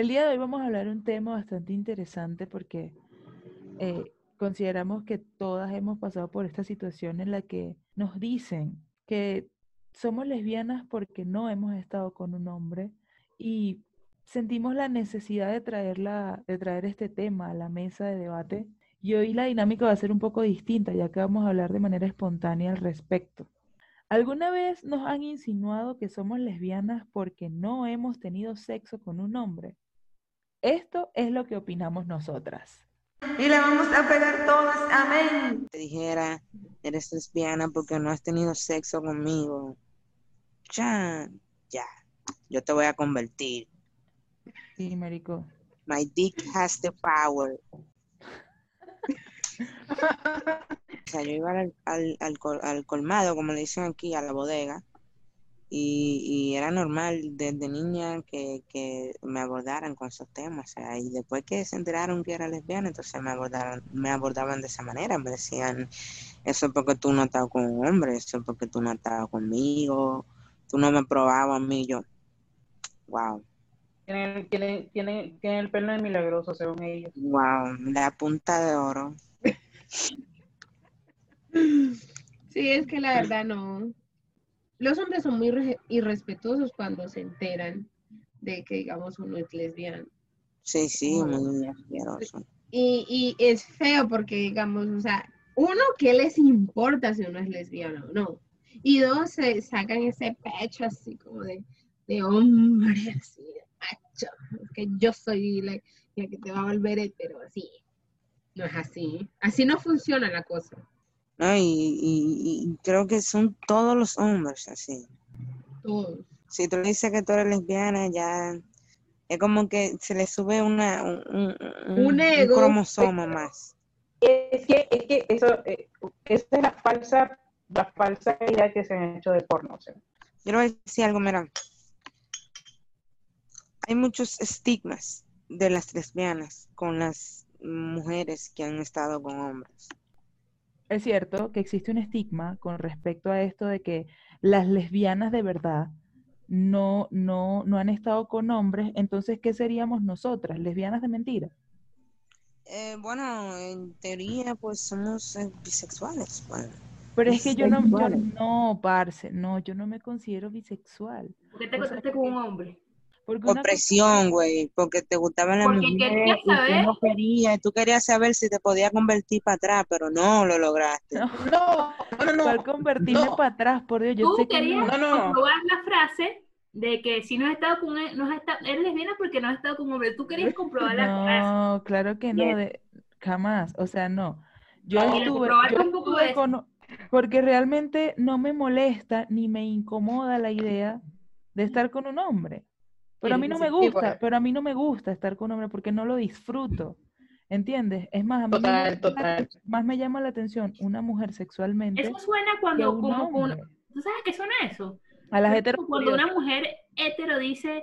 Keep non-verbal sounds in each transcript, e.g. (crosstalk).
El día de hoy vamos a hablar de un tema bastante interesante porque eh, consideramos que todas hemos pasado por esta situación en la que nos dicen que somos lesbianas porque no hemos estado con un hombre y sentimos la necesidad de, traerla, de traer este tema a la mesa de debate. Y hoy la dinámica va a ser un poco distinta, ya que vamos a hablar de manera espontánea al respecto. ¿Alguna vez nos han insinuado que somos lesbianas porque no hemos tenido sexo con un hombre? Esto es lo que opinamos nosotras. Y le vamos a pegar todas, amén. Te dijera, eres lesbiana porque no has tenido sexo conmigo. Ya, ya, yo te voy a convertir. Sí, marico. My dick has the power. (laughs) o sea, yo iba al, al, al, colmado, como le dicen aquí, a la bodega, y, era normal desde niña que, que, me abordaran con esos temas. O sea, y después que se enteraron que era lesbiana, entonces me abordaron, me abordaban de esa manera. Me decían, eso es porque tú no estado con un hombre, eso es porque tú no estado conmigo, tú no me probabas a mí, yo, wow. Tiene, tiene, tiene, tiene el pelo de milagroso, según ellos. Wow, la punta de oro. (laughs) Sí, es que la verdad no. Los hombres son muy irrespetuosos cuando se enteran de que, digamos, uno es lesbiano. Sí, sí, muy asqueroso. Y, y es feo porque, digamos, o sea, uno, ¿qué les importa si uno es lesbiano o no? Y dos, se sacan ese pecho así como de, de hombre, así, de macho, que yo soy la, la que te va a volver pero así. No es así. Así no funciona la cosa. No, y, creo que son todos los hombres así. Todos. Si tú le dices que tú eres lesbiana, ya es como que se le sube una, un, un, cromosoma más. Es que, es que eso, eh, esa es la falsa, la falsa idea que se han hecho de porno. Quiero decir algo, mira. Hay muchos estigmas de las lesbianas con las mujeres que han estado con hombres es cierto que existe un estigma con respecto a esto de que las lesbianas de verdad no, no, no han estado con hombres, entonces, ¿qué seríamos nosotras? ¿Lesbianas de mentira? Eh, bueno, en teoría, pues somos eh, bisexuales. Pero es que yo no, yo no, parce, no, yo no me considero bisexual. ¿Por qué te contaste con un hombre? Por presión, güey, porque te gustaban las mujeres y tú no querías, tú querías saber si te podía convertir para atrás, pero no lo lograste. No, no, no. ¿Cuál convertirme para atrás? Por Dios, yo tú sé querías que no. comprobar la frase de que si no has estado con él, no has estado, eres lesbiana porque no has estado con un hombre. Tú querías comprobar la frase. No, claro que no, de, jamás, o sea, no. Yo estuve, yo estuve con, porque realmente no me molesta ni me incomoda la idea de estar con un hombre. Pero a mí no me gusta, pero a mí no me gusta estar con un hombre porque no lo disfruto. ¿Entiendes? Es más, a mí más me llama la atención una mujer sexualmente. Eso suena cuando como, ¿Tú sabes qué suena eso? A las Cuando una mujer hetero dice,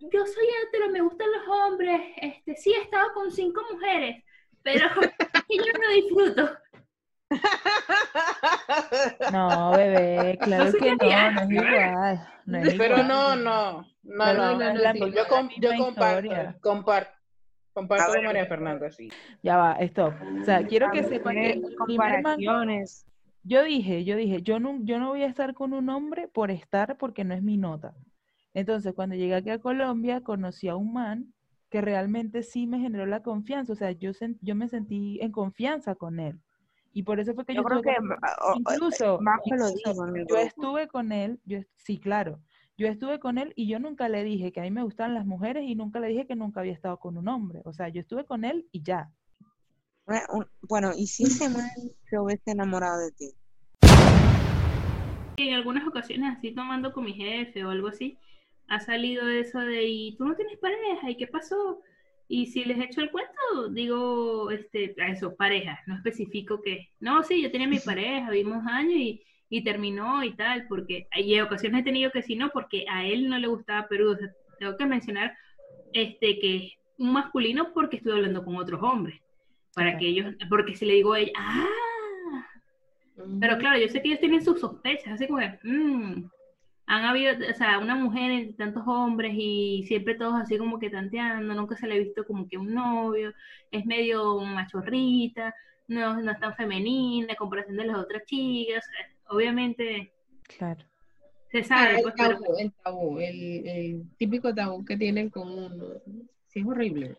yo soy hetero, me gustan los hombres, este, sí he estado con cinco mujeres, pero (laughs) yo no disfruto. (laughs) No, bebé, claro que no, no es igual. Pero no, no, no, no, yo, comparto, comparto, comparto con María Fernanda, sí. Ya va, stop. O sea, quiero que sepan que comparaciones. Yo dije, yo dije, yo no, yo no voy a estar con un hombre por estar porque no es mi nota. Entonces, cuando llegué aquí a Colombia, conocí a un man que realmente sí me generó la confianza. O sea, yo, yo me sentí en confianza con él. Y por eso fue que yo, creo que incluso, yo estuve con él, yo, sí, claro, yo estuve con él y yo nunca le dije que a mí me gustan las mujeres y nunca le dije que nunca había estado con un hombre. O sea, yo estuve con él y ya. Bueno, ¿y si ese man se hubiese enamorado de ti? En algunas ocasiones, así tomando con mi jefe o algo así, ha salido eso de, ¿y tú no tienes pareja? ¿Y qué pasó? Y si les echo el cuento, digo, este, a eso, pareja, no especifico que, no, sí, yo tenía mi pareja, vimos años y, y terminó y tal, porque hay ocasiones he tenido que sí, no, porque a él no le gustaba Perú, o sea, tengo que mencionar este, que es un masculino porque estoy hablando con otros hombres, para que ellos, porque si le digo a ella, ah, pero claro, yo sé que ellos tienen sus sospechas, así como, mmm, han habido, o sea, una mujer entre tantos hombres y siempre todos así como que tanteando, nunca se le ha visto como que un novio, es medio machorrita, no, no es tan femenina en comparación de las otras chicas, obviamente. Claro. Se sabe. Ah, el, tabú, el, tabú, el, típico tabú que tienen con uno. Sí, es horrible.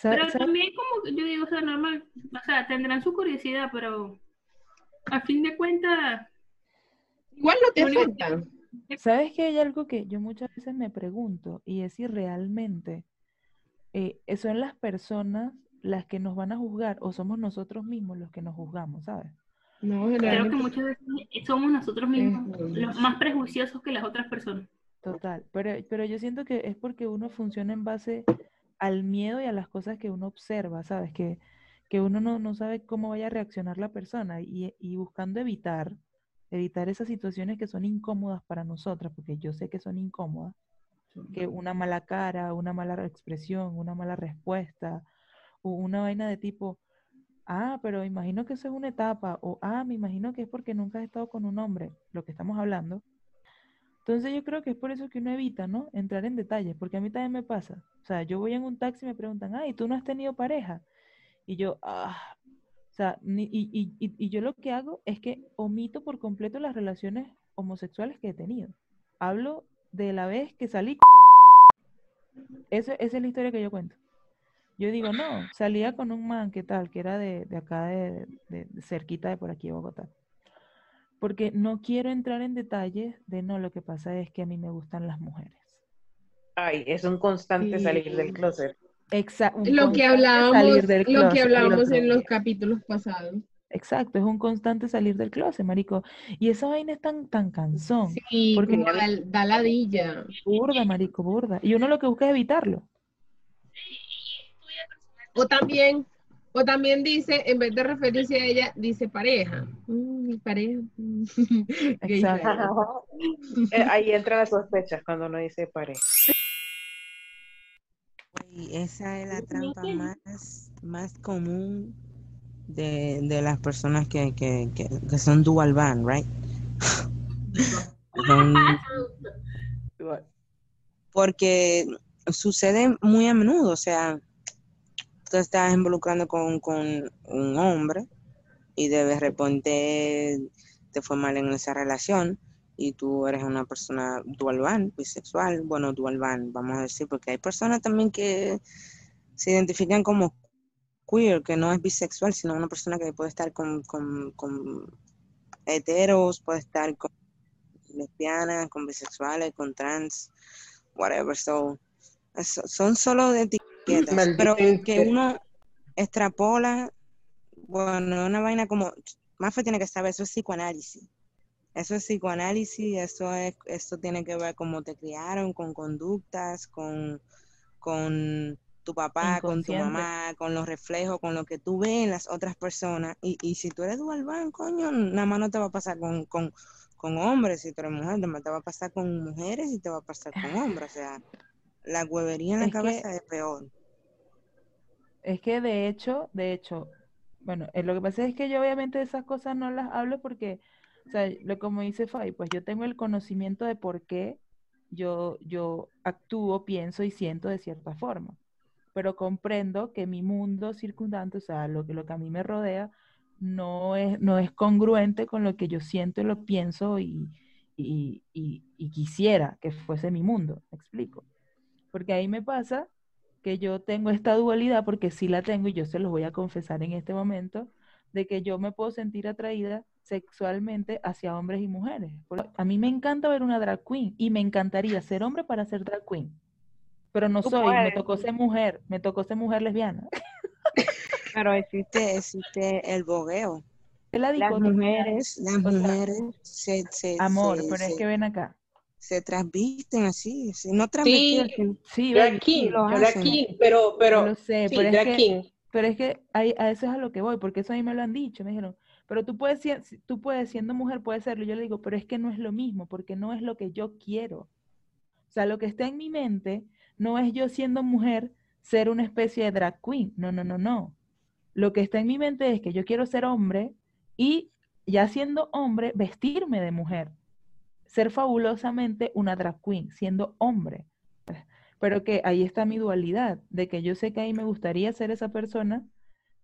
Pero también como yo digo, o sea, normal, o sea, tendrán su curiosidad, pero a fin de cuentas... Igual no te afecta. ¿Sabes que hay algo que yo muchas veces me pregunto y es si realmente eh, son las personas las que nos van a juzgar o somos nosotros mismos los que nos juzgamos, ¿sabes? No, Creo que muchas veces somos nosotros mismos los más prejuiciosos que las otras personas. Total, pero, pero yo siento que es porque uno funciona en base al miedo y a las cosas que uno observa, ¿sabes? Que, que uno no, no sabe cómo vaya a reaccionar la persona y, y buscando evitar evitar esas situaciones que son incómodas para nosotras, porque yo sé que son incómodas, que una mala cara, una mala expresión, una mala respuesta, o una vaina de tipo, ah, pero imagino que eso es una etapa, o ah, me imagino que es porque nunca has estado con un hombre, lo que estamos hablando. Entonces yo creo que es por eso que uno evita, ¿no? Entrar en detalles, porque a mí también me pasa. O sea, yo voy en un taxi y me preguntan, ay, ¿tú no has tenido pareja? Y yo, ah, o sea, y, yo lo que hago es que omito por completo las relaciones homosexuales que he tenido. Hablo de la vez que salí con... esa es la historia que yo cuento. Yo digo, no, salía con un man, ¿qué tal? Que era de, acá, de, cerquita de por aquí, Bogotá. Porque no quiero entrar en detalles de no, lo que pasa es que a mí me gustan las mujeres. Ay, es un constante salir del closet. Exacto. Lo que hablábamos, lo que hablábamos en los capítulos pasados. Exacto, es un constante salir del closet, marico. Y esa vaina es tan, tan cansón. Sí, porque da, da ladilla. Burda, marico, burda. Y uno lo que busca es evitarlo. O también, o también dice, en vez de referirse a ella, dice pareja. Mm, mi pareja. (laughs) Exacto. Eh, ahí entra las sospechas cuando uno dice pareja. Esa es la trampa más, más común de, de las personas que, que, que, son dual band, right? (laughs) porque sucede muy a menudo, o sea, tú estás involucrando con, con un hombre y de repente te fue mal en esa relación y tú eres una persona dual van, bisexual, bueno, dual van, vamos a decir, porque hay personas también que se identifican como queer, que no es bisexual, sino una persona que puede estar con, con, con heteros, puede estar con lesbianas, con bisexuales, con trans, whatever. So, son solo de etiquetas, pero que uno extrapola, bueno, una vaina como, Mafe tiene que saber, eso es psicoanálisis. Eso es psicoanálisis, eso es, esto tiene que ver cómo te criaron, con conductas, con, con tu papá, con tu mamá, con los reflejos, con lo que tú ves en las otras personas. Y, y si tú eres dual coño, nada más no te va a pasar con, con, con hombres, si tú eres mujer, te va a pasar con mujeres y te va a pasar con hombres. O sea, la huevería en la cabeza es peor. Es que de hecho, de hecho, bueno, eh, lo que pasa es que yo obviamente esas cosas no las hablo porque o sea, lo como dice Fay, pues yo tengo el conocimiento de por qué yo, yo actúo, pienso y siento de cierta forma. Pero comprendo que mi mundo circundante, o sea, lo que, lo que a mí me rodea, no es, no es congruente con lo que yo siento y lo pienso y, y, y, quisiera que fuese mi mundo. ¿Me explico? Porque ahí me pasa que yo tengo esta dualidad, porque sí la tengo y yo se los voy a confesar en este momento, de que yo me puedo sentir atraída sexualmente hacia hombres y mujeres. A mí me encanta ver una drag queen y me encantaría ser hombre para ser drag queen. Pero no soy, me tocó ser mujer, me tocó ser mujer lesbiana. Pero existe, existe el bogueo. las mujeres, las mujeres se, se, Amor, pero es que ven acá. Se transvisten así, no transmiten. Sí, sí drag king, drag king, pero, pero, lo sé, pero, es que, pero es que a eso es a lo que voy, porque eso a mí me lo han dicho, me dijeron, pero tú puedes, tú puedes, siendo mujer, puedes serlo. Yo le digo, pero es que no es lo mismo, porque no es lo que yo quiero. O sea, lo que está en mi mente no es yo siendo mujer ser una especie de drag queen. No, no, no, no. Lo que está en mi mente es que yo quiero ser hombre y ya siendo hombre, vestirme de mujer. ser fabulosamente una drag queen, siendo hombre. Pero que ahí está mi dualidad, de que yo sé que ahí me gustaría ser esa persona,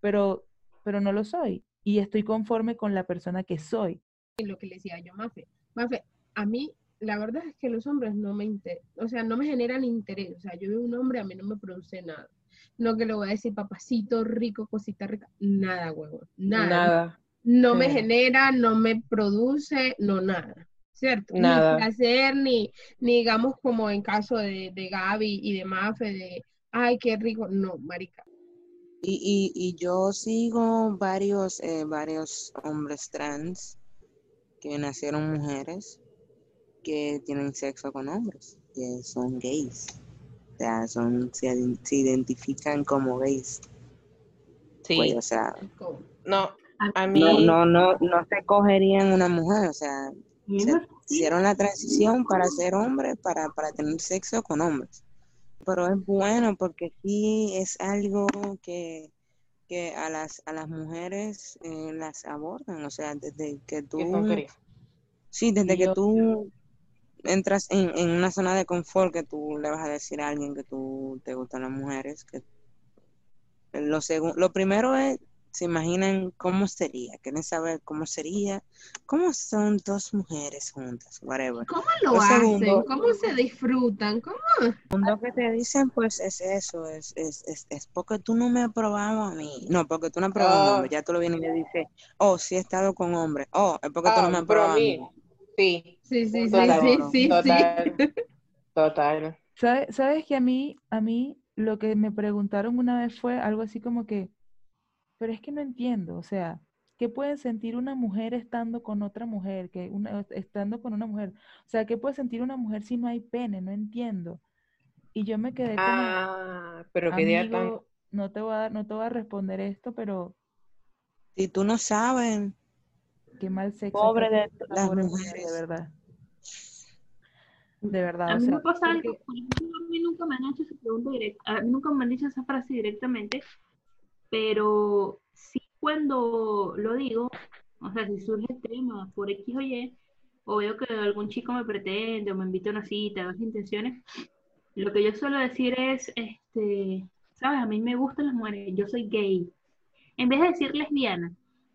pero, pero no lo soy. Y estoy conforme con la persona que soy. Lo que le decía yo, Mafe. Mafe, a mí la verdad es que los hombres no me inter o sea, no me generan interés. O sea, yo veo un hombre, a mí no me produce nada. No que le voy a decir papacito rico, cosita rica, nada, huevo, nada. Nada. No me genera, no me produce, no nada. ¿Cierto? Nada. Ni placer, ni, ni digamos como en caso de, de Gaby y de Mafe, de ay, qué rico. No, marica. Y, y, y yo sigo varios, eh, varios hombres trans que nacieron mujeres que tienen sexo con hombres, que son gays. O sea, son, se, identifican como gays. Sí. Pues, o sea, no, a mí... no, no, no, se cogerían una mujer, o sea, hicieron la transición para ser hombres, para, para tener sexo con hombres. Pero es bueno porque sí es algo que, que a las a las mujeres eh, las abordan, o sea, desde que tú... Sí, desde que tú entras en, en, una zona de confort que tú le vas a decir a alguien que tú te gustan las mujeres, que lo lo primero es se imaginan cómo sería, quieren saber cómo sería, cómo son dos mujeres juntas, whatever. ¿Cómo lo, hacen? ¿Cómo se disfrutan? ¿Cómo? Lo que te dicen, pues, es eso, es, es, es, es porque tú no me has probado a mí. No, porque tú no has probado a un hombre, oh. ya tú lo vienes y le dices, oh, sí he estado con hombres, oh, es porque tú no me has probado a mí. Sí, sí, sí, sí, sí, Total. Total. (laughs) ¿Sabes, ¿Sabes que a mí, a mí lo que me preguntaron una vez fue algo así como que, pero es que no entiendo, o sea, ¿qué puede sentir una mujer estando con otra mujer, que una, estando con una mujer? O sea, ¿qué puede sentir una mujer si no hay pene? No entiendo. Y yo me quedé como, ah, pero qué día tan... no te voy a no te voy a responder esto, pero si tú no sabes, qué mal sexo. Pobre de las mujeres, de verdad. De verdad. A mí me pasa algo, a mí nunca me han hecho esa pregunta directa, a mí nunca me han dicho esa frase directamente, pero sí cuando lo digo, o sea, si surge el tema por X o Y, o veo que algún chico me pretende o me invita a una cita, dos intenciones, lo que yo suelo decir es, este, sabes, a mí me gustan las mujeres, yo soy gay. En vez de decir lesbiana,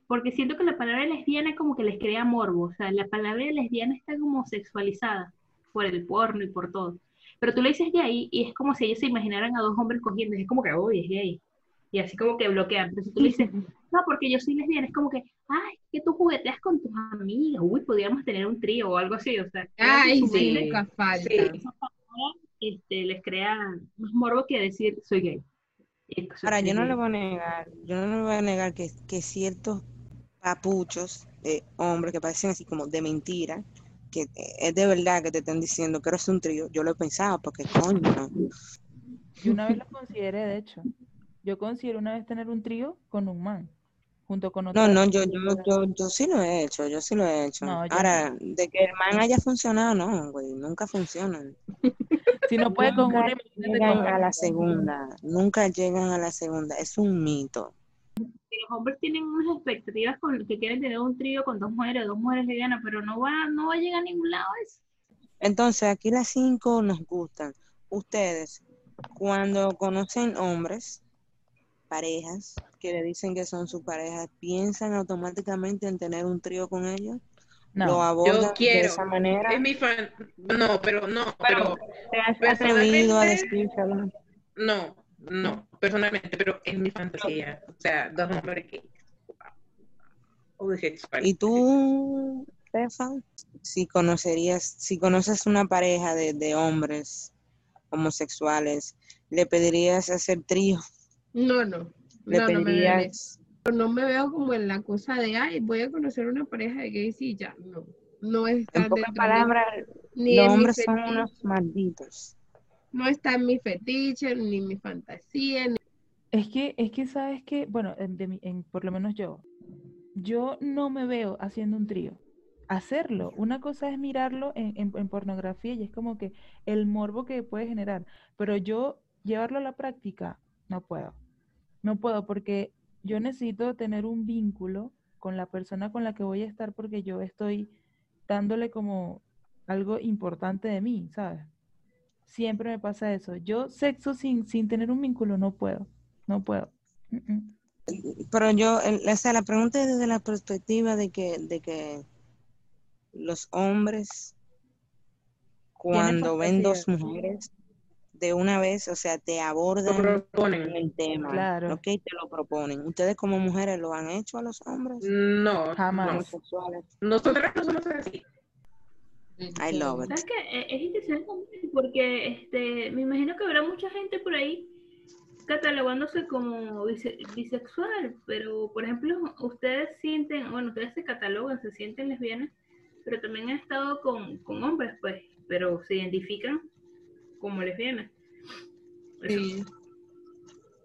porque siento que la palabra lesbiana como que les crea morbo, o sea, la palabra lesbiana está como sexualizada por el porno y por todo. Pero tú le dices gay y es como si ellos se imaginaran a dos hombres cogiendo, es como que, uy, es gay y así como que bloquean. Pero si tú dices, (laughs) no, porque yo soy lesbiana, es como que, ay, que tú jugueteas con tus amigas, uy, podríamos tener un trío o algo así, o sea. Ay, sí, nunca falta. este, les crea más morbo que decir soy gay. Ahora, yo no le voy a negar, yo no le voy a negar que, que ciertos papuchos, de hombres que parecen así como de mentira, que es de verdad que te están diciendo que eres un trío, yo lo he pensado, porque coño. Yo una vez lo consideré, de hecho. Yo considero una vez tener un trío con un man, junto con otro. No, no, yo, yo, yo, yo sí lo he hecho, yo sí lo he hecho. Ahora, de que el man haya funcionado, no, güey, nunca funcionan. (laughs) si no puede con una... Llegan a la segunda, nunca llegan a la segunda, es un mito. Los hombres tienen unas expectativas con que quieren tener un trío con dos mujeres, dos mujeres lesbianas, pero no va, no va a llegar a ningún lado eso. Entonces, aquí las cinco nos gustan. Ustedes, cuando conocen hombres, parejas que le dicen que son sus parejas, ¿piensan automáticamente en tener un trío con ellos? No, lo abordan de esa manera. Es mi fan. No, pero no, pero, ¿Te has atrevido a No, no, personalmente, pero es mi fantasía. O sea, dos hombres que. ¿Y tú, Stefan? Si conocerías, si conoces una pareja de, de hombres homosexuales, ¿le pedirías hacer trío? No, no. ¿Le no, pedirías? No me, veo como en la cosa de, ay, voy a conocer una pareja de gays y ya, no. No está En pocas palabras, los hombres son unos malditos. No está en mi fetiche, ni mi fantasía. Es que, es que sabes que, bueno, en, por lo menos yo, yo no me veo haciendo un trío. Hacerlo. Una cosa es mirarlo en, en, pornografía y es como que el morbo que puede generar. Pero yo llevarlo a la práctica, no puedo. No puedo porque yo necesito tener un vínculo con la persona con la que voy a estar porque yo estoy dándole como algo importante de mí, ¿sabes? Siempre me pasa eso. Yo sexo sin, sin tener un vínculo no puedo, no puedo. Pero yo, o sea, la pregunta es desde la perspectiva de que, de que los hombres, cuando ven dos mujeres, de una vez, o sea, te abordan el tema, claro. ok, te lo proponen. ¿Ustedes como mujeres lo han hecho a los hombres? No, jamás. Nosotras no somos así. I love it. ¿Sabes qué? E-, es interesante porque este, me imagino que habrá mucha gente por ahí catalogándose como bisexual, pero por ejemplo, ustedes sienten, bueno, ustedes se catalogan, se sienten lesbianas, pero también han estado con, con hombres, pues, pero se identifican como lesbianas. Sí.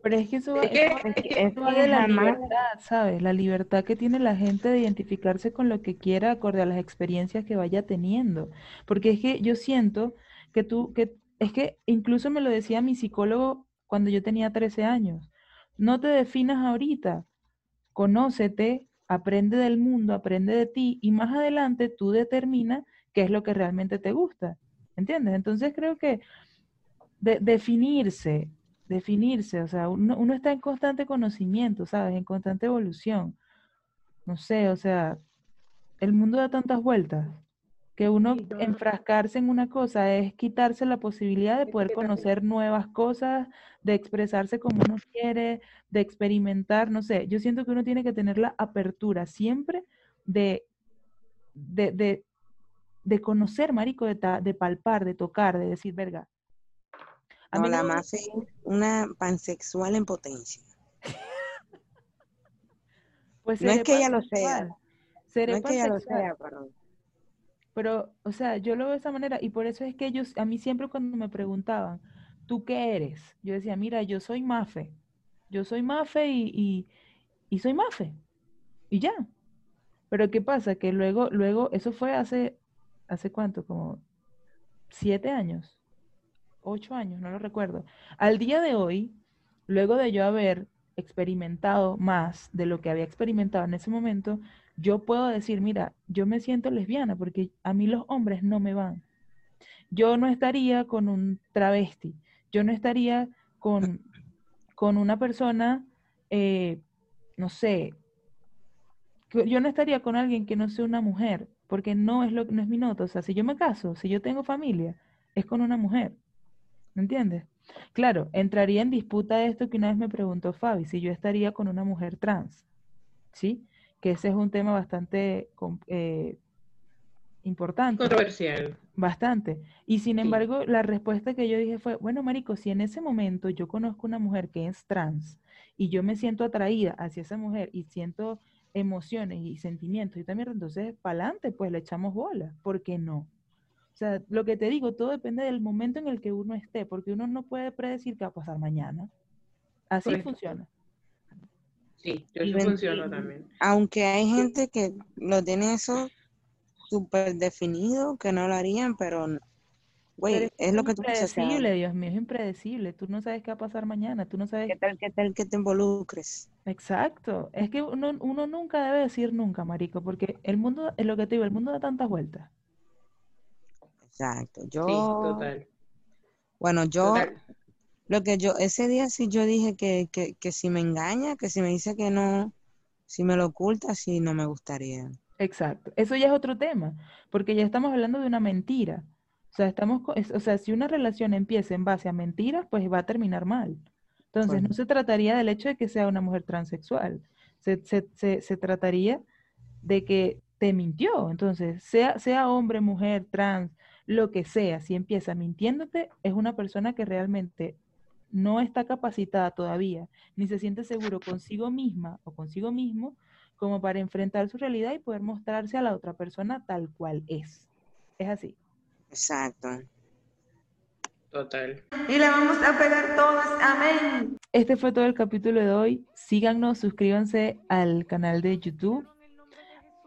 Pero es que eso, es, es, de la libertad, ¿sabes? La libertad que tiene la gente de identificarse con lo que quiera acorde a las experiencias que vaya teniendo. Porque es que yo siento que tú, que es que incluso me lo decía mi psicólogo cuando yo tenía 13 años. No te definas ahorita, conócete, aprende del mundo, aprende de ti y más adelante tú determinas qué es lo que realmente te gusta. ¿Entiendes? Entonces creo que definirse, definirse, o sea, uno, uno, está en constante conocimiento, ¿sabes? En constante evolución. No sé, o sea, el mundo da tantas vueltas que uno enfrascarse en una cosa es quitarse la posibilidad de poder conocer nuevas cosas, de expresarse como uno quiere, de experimentar, no sé, yo siento que uno tiene que tener la apertura siempre de, de, de, conocer, marico, de, de palpar, de tocar, de decir, verga, no, la más es una pansexual en potencia. (laughs) pues no es que ella lo sea. no es que ella lo sea, pero... Pero, o sea, yo lo veo de esa manera y por eso es que ellos, a mí siempre cuando me preguntaban, ¿tú qué eres? Yo decía, mira, yo soy Mafe. Yo soy Mafe y, y, y soy Mafe. Y ya. Pero ¿qué pasa? Que luego, luego, eso fue hace, ¿hace cuánto? Como siete años ocho años, no lo recuerdo. Al día de hoy, luego de yo haber experimentado más de lo que había experimentado en ese momento, yo puedo decir, mira, yo me siento lesbiana porque a mí los hombres no me van. Yo no estaría con un travesti, yo no estaría con, con una persona, eh, no sé, yo no estaría con alguien que no sea una mujer, porque no es, lo, no es mi nota. O sea, si yo me caso, si yo tengo familia, es con una mujer. ¿Me entiendes? Claro, entraría en disputa esto que una vez me preguntó Fabi, si yo estaría con una mujer trans, ¿sí? Que ese es un tema bastante eh, importante. Controversial. Bastante. Y sin embargo, la respuesta que yo dije fue, bueno, Marico, si en ese momento yo conozco una mujer que es trans y yo me siento atraída hacia esa mujer y siento emociones y sentimientos y también, entonces, para adelante, pues le echamos bola. ¿Por qué no? O sea, lo que te digo, todo depende del momento en el que uno esté, porque uno no puede predecir qué va a pasar mañana. Así funciona. Sí, yo funciona también. Aunque hay gente que lo tiene eso súper definido, que no lo harían, pero, güey, es, lo que tú dices. Es impredecible, Dios mío, es impredecible. Tú no sabes qué va a pasar mañana, tú no sabes... ¿Qué tal, qué tal que te involucres? Exacto. Es que uno, uno nunca debe decir nunca, marico, porque el mundo, es lo que te digo, el mundo da tantas vueltas. Exacto. Yo. total. Bueno, yo. Lo que yo, ese día sí yo dije que, que, que si me engaña, que si me dice que no, si me lo oculta, sí no me gustaría. Exacto. Eso ya es otro tema, porque ya estamos hablando de una mentira. O sea, estamos, o sea, si una relación empieza en base a mentiras, pues va a terminar mal. Entonces, no se trataría del hecho de que sea una mujer transexual. Se, se, se, se, trataría de que te mintió. Entonces, sea, sea hombre, mujer, trans, lo que sea, si empieza mintiéndote, es una persona que realmente no está capacitada todavía, ni se siente seguro consigo misma o consigo mismo como para enfrentar su realidad y poder mostrarse a la otra persona tal cual es. Es así. Exacto. Total. Y le vamos a pegar todas. Amén. Este fue todo el capítulo de hoy. Síganos, suscríbanse al canal de YouTube.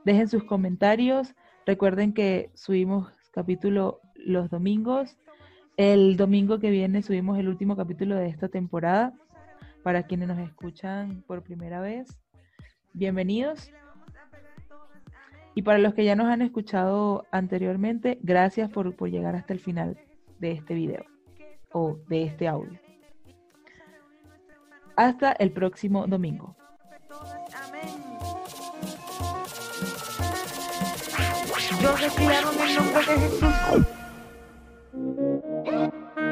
Dejen sus comentarios. Recuerden que subimos capítulo los domingos. El domingo que viene subimos el último capítulo de esta temporada. Para quienes nos escuchan por primera vez, bienvenidos. Y para los que ya nos han escuchado anteriormente, gracias por, por llegar hasta el final de este video o de este audio. Hasta el próximo domingo. Yo respiraba en el nombre de Jesús.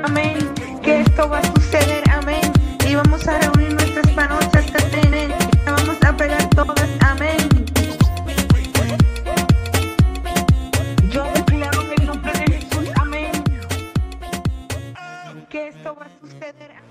Amén. Que esto va a suceder. Amén. Y vamos a reunir nuestras manos hasta tener. Vamos a pegar todas. Amén. Yo respiraba en el nombre de Jesús. Amén. Que esto va a suceder. Amén.